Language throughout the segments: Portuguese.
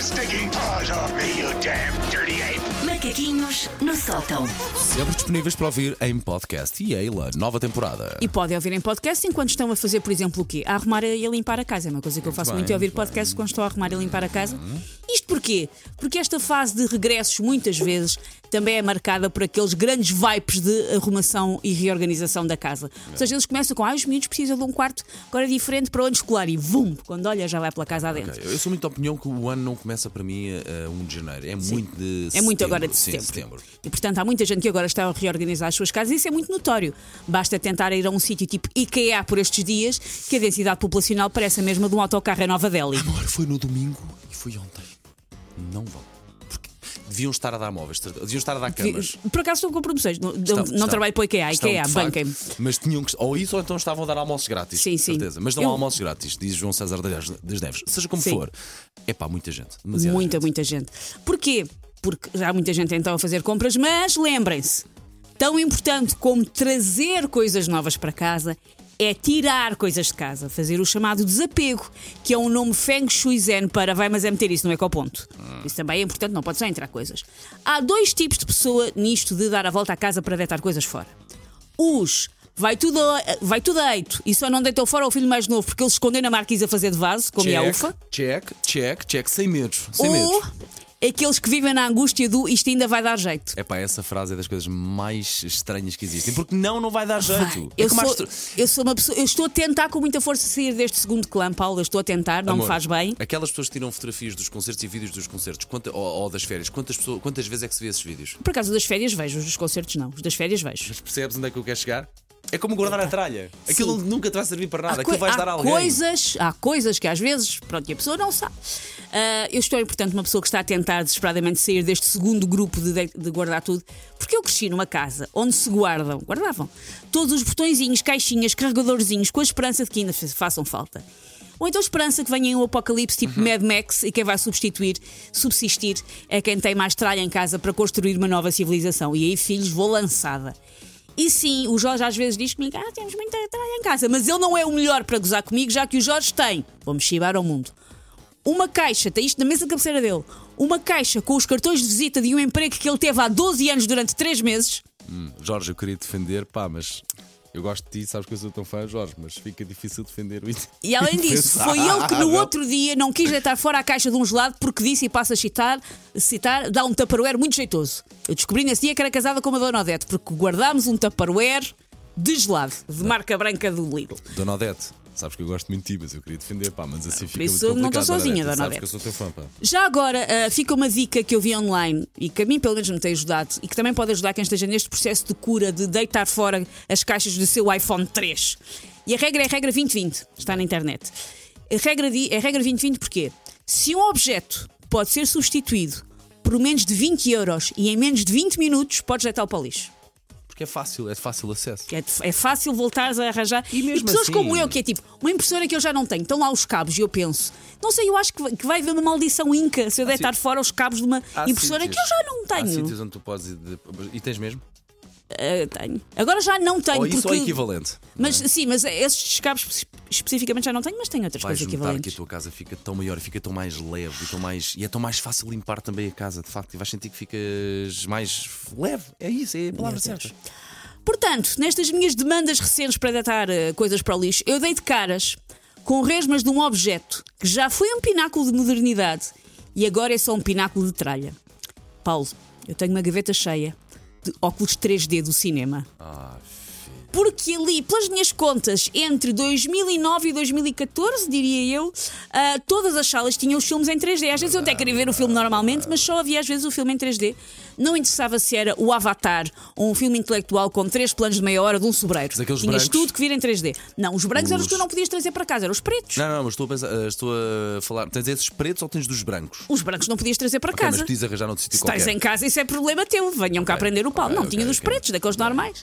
your stinking paws off me, you damn dirty ape! Macaquinhos no sótão. Sempre disponíveis para ouvir em podcast. E Eila, nova temporada. E podem ouvir em podcast enquanto estão a fazer, por exemplo, o quê? A arrumar e a limpar a casa. É uma coisa que eu faço bem, muito, é ouvir muito podcast quando estou a arrumar e a limpar a casa. Isto porquê? Porque esta fase de regressos, muitas vezes, também é marcada por aqueles grandes vipes de arrumação e reorganização da casa. Ou seja, eles começam com, ah, os miúdos precisam de um quarto agora diferente para onde escolar e vum, quando olha já vai pela casa adentro. Ok, Eu sou muito da opinião que o ano não começa para mim a, 1 de janeiro. É muito de É muito agora de Sim, setembro. E portanto há muita gente que agora está a reorganizar as suas casas e isso é muito notório. Basta tentar ir a um sítio tipo IKEA por estes dias que a densidade populacional parece a mesma de um autocarro em Nova Delhi. Amor, foi no domingo e fui ontem. Não vão. Porque deviam estar a dar móveis, deviam estar a dar camas. Por acaso estou com promoções. Não, Estavam- não trabalho para o IKEA, IKEA, banquem-me. Mas tinham que. Ou isso, ou então estavam a dar almoços grátis. Sim, sim. Certeza. Mas não Eu- há almoços grátis, diz João César das das Neves. Seja como Sim. for. É pá, muita gente. Muita, gente. muita gente. Porquê? Porque já há muita gente então a fazer compras, mas lembrem-se: tão importante como trazer coisas novas para casa é tirar coisas de casa, fazer o chamado desapego, que é um nome feng shui zen para vai, mas é meter isso no ecoponto. Isso também é importante, não pode só entrar coisas. Há dois tipos de pessoa nisto de dar a volta à casa para deitar coisas fora. Os vai tudo, a- vai tudo a eito e só não deitou fora o filho mais novo porque ele se escondeu na marquise a fazer de vaso, como é a Check, ufa. check, check, check, sem medos. Sem Ou medos. Aqueles que vivem na angústia do isto ainda vai dar jeito. É pá, essa frase é das coisas mais estranhas que existem. Porque não, não vai dar jeito. É Eu sou, as tro- eu sou uma pessoa, eu estou a tentar com muita força sair deste segundo clã, Paulo. Eu estou a tentar, não Amor, me faz bem. Aquelas pessoas que tiram fotografias dos concertos e vídeos dos concertos quanta- ou, ou das férias, quantas, pessoas, quantas vezes é que se vê esses vídeos? Por acaso das férias vejo, os dos concertos não. Os das férias vejo. Mas percebes onde é que eu quero chegar? É como guardar a tralha. Aquilo Sim. nunca te vai servir para nada. Aquilo vais há dar a alguém. coisas, há coisas que às vezes, pronto, e a pessoa não sabe. Ah, eu estou, portanto, uma pessoa que está a tentar desesperadamente sair deste segundo grupo de, de- guardar tudo, porque eu cresci numa casa onde se guardam, guardavam, todos os botõezinhos, caixinhas, carregadorzinhos, com a esperança de que ainda fa- façam falta. Ou então esperança que venha um apocalipse tipo Uhum. Mad Max e quem vai substituir, subsistir, é quem tem mais tralha em casa para construir uma nova civilização. E aí, filhos, vou lançada. E sim, o Jorge às vezes diz comigo: Ah, temos muita tralha em casa, mas ele não é o melhor para gozar comigo, já que o Jorge tem. Vou-me chibar ao mundo. Uma caixa, tem isto na mesa de cabeceira dele. Uma caixa com os cartões de visita de um emprego que ele teve há 12 anos durante 3 meses. Jorge, eu queria defender, pá, mas eu gosto de ti, sabes que eu sou tão fã, Jorge, mas fica difícil defender o E além disso, foi ele que no outro dia não quis deitar fora a caixa de um gelado porque disse, e passo a citar, citar dá um tupperware muito jeitoso. Eu descobri nesse dia que era casada com uma Dona Odete porque guardámos um tupperware de gelado, de marca branca do Lidl. Dona Odete, sabes que eu gosto muito de ti, mas eu queria defender, pá, mas assim fica isso muito não estou complicado, sozinha, Dona Sabes Odete. que eu sou teu fã, pá. Já agora, ah, fica uma dica que eu vi online e que a mim pelo menos me tem ajudado e que também pode ajudar quem esteja neste processo de cura de deitar fora as caixas do seu iPhone 3. E a regra é a regra 2020, está na internet. A regra é a regra 2020 porque se um objeto pode ser substituído por menos de 20 euros e em menos de 20 minutos, podes deitá-lo para o lixo. Porque é fácil, é de fácil acesso. É, é fácil voltares a arranjar. E mesmo pessoas assim- como eu, que é tipo, uma impressora que eu já não tenho, estão lá os cabos e eu penso, não sei, eu acho que vai, que vai haver uma maldição inca se eu deitar fora os cabos de uma Há impressora sítios- que eu já não Há tenho. sítios onde tu podes ir de... E tens mesmo? Ah, tenho. Agora já não tenho. Ou isso porque... ou equivalente. Mas sim, mas esses cabos espe- especificamente já não tenho, mas tenho outras coisas notar que a equivalentes. tua casa fica tão maior e fica tão mais leve e, tão mais, e é tão mais fácil limpar também a casa, de facto, e vais sentir que ficas mais leve. É isso, é a palavra certa. Portanto, nestas minhas demandas recentes para deitar eh, coisas para o lixo, eu dei de caras com resmas de um objeto que já foi um pináculo de modernidade e agora é só um pináculo de tralha. Paulo, eu tenho uma gaveta cheia óculos 3D do cinema. Ah, Porque ali, pelas minhas contas, entre 2009 e 2014, diria eu, ah, todas as salas tinham os filmes em 3D. Às vezes eu até queria ver o filme normalmente, mas só havia às vezes o filme em 3D. Não interessava se era o Avatar ou um filme intelectual com três planos de meia hora de um sobreiro. Mas Tinhas brancos? tudo que vir em 3D. Não, os brancos eram os que tu Os- não podias trazer para casa, eram os pretos. Não, não, mas estou a, pensar, eh, estou a falar. Tens esses pretos ou tens dos brancos? Os brancos não podias trazer para Ok, mas casa. podias arranjar noutro sítio Se estás qualquer. em casa, isso é problema teu. Venham cá Ok, prender o pau. ok, não, tinha dos pretos, daqueles normais.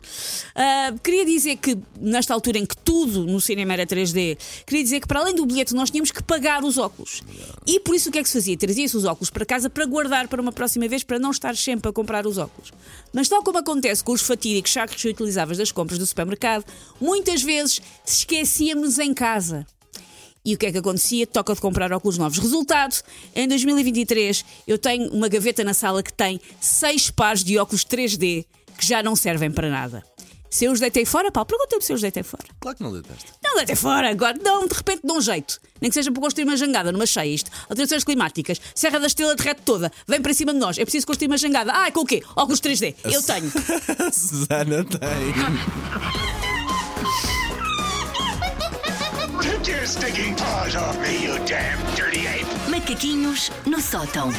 Ah, queria dizer que, nesta altura em que tudo no cinema era 3D, queria dizer que, para além do bilhete, nós tínhamos que pagar os óculos. E por isso o que é que se fazia? Trazia-se os óculos para casa para guardar para uma próxima vez, para não estar sempre a comprar os óculos. Mas, tal como acontece com os fatídicos sacos reutilizáveis das compras do supermercado, muitas vezes esquecíamos em casa. E o que é que acontecia? Toca de comprar óculos novos. Resultado, em 2023 eu tenho uma gaveta na sala que tem seis pares de óculos 3D que já não servem para nada. Se eu os deitei fora, Paulo, pergunta-me se eu os deitei fora. Claro que não deitaste. Não, deitei fora, agora não, de repente dá um jeito. Nem que seja para construir uma jangada numa cheia. Isto, alterações climáticas, Serra da Estrela derrete toda, vem para cima de nós. É preciso construir uma jangada. Ah, com o quê? Óculos 3D. Eu tenho. Susana tem. Take your stinking paws off me, you damn dirty ape! Macaquinhos no sótão.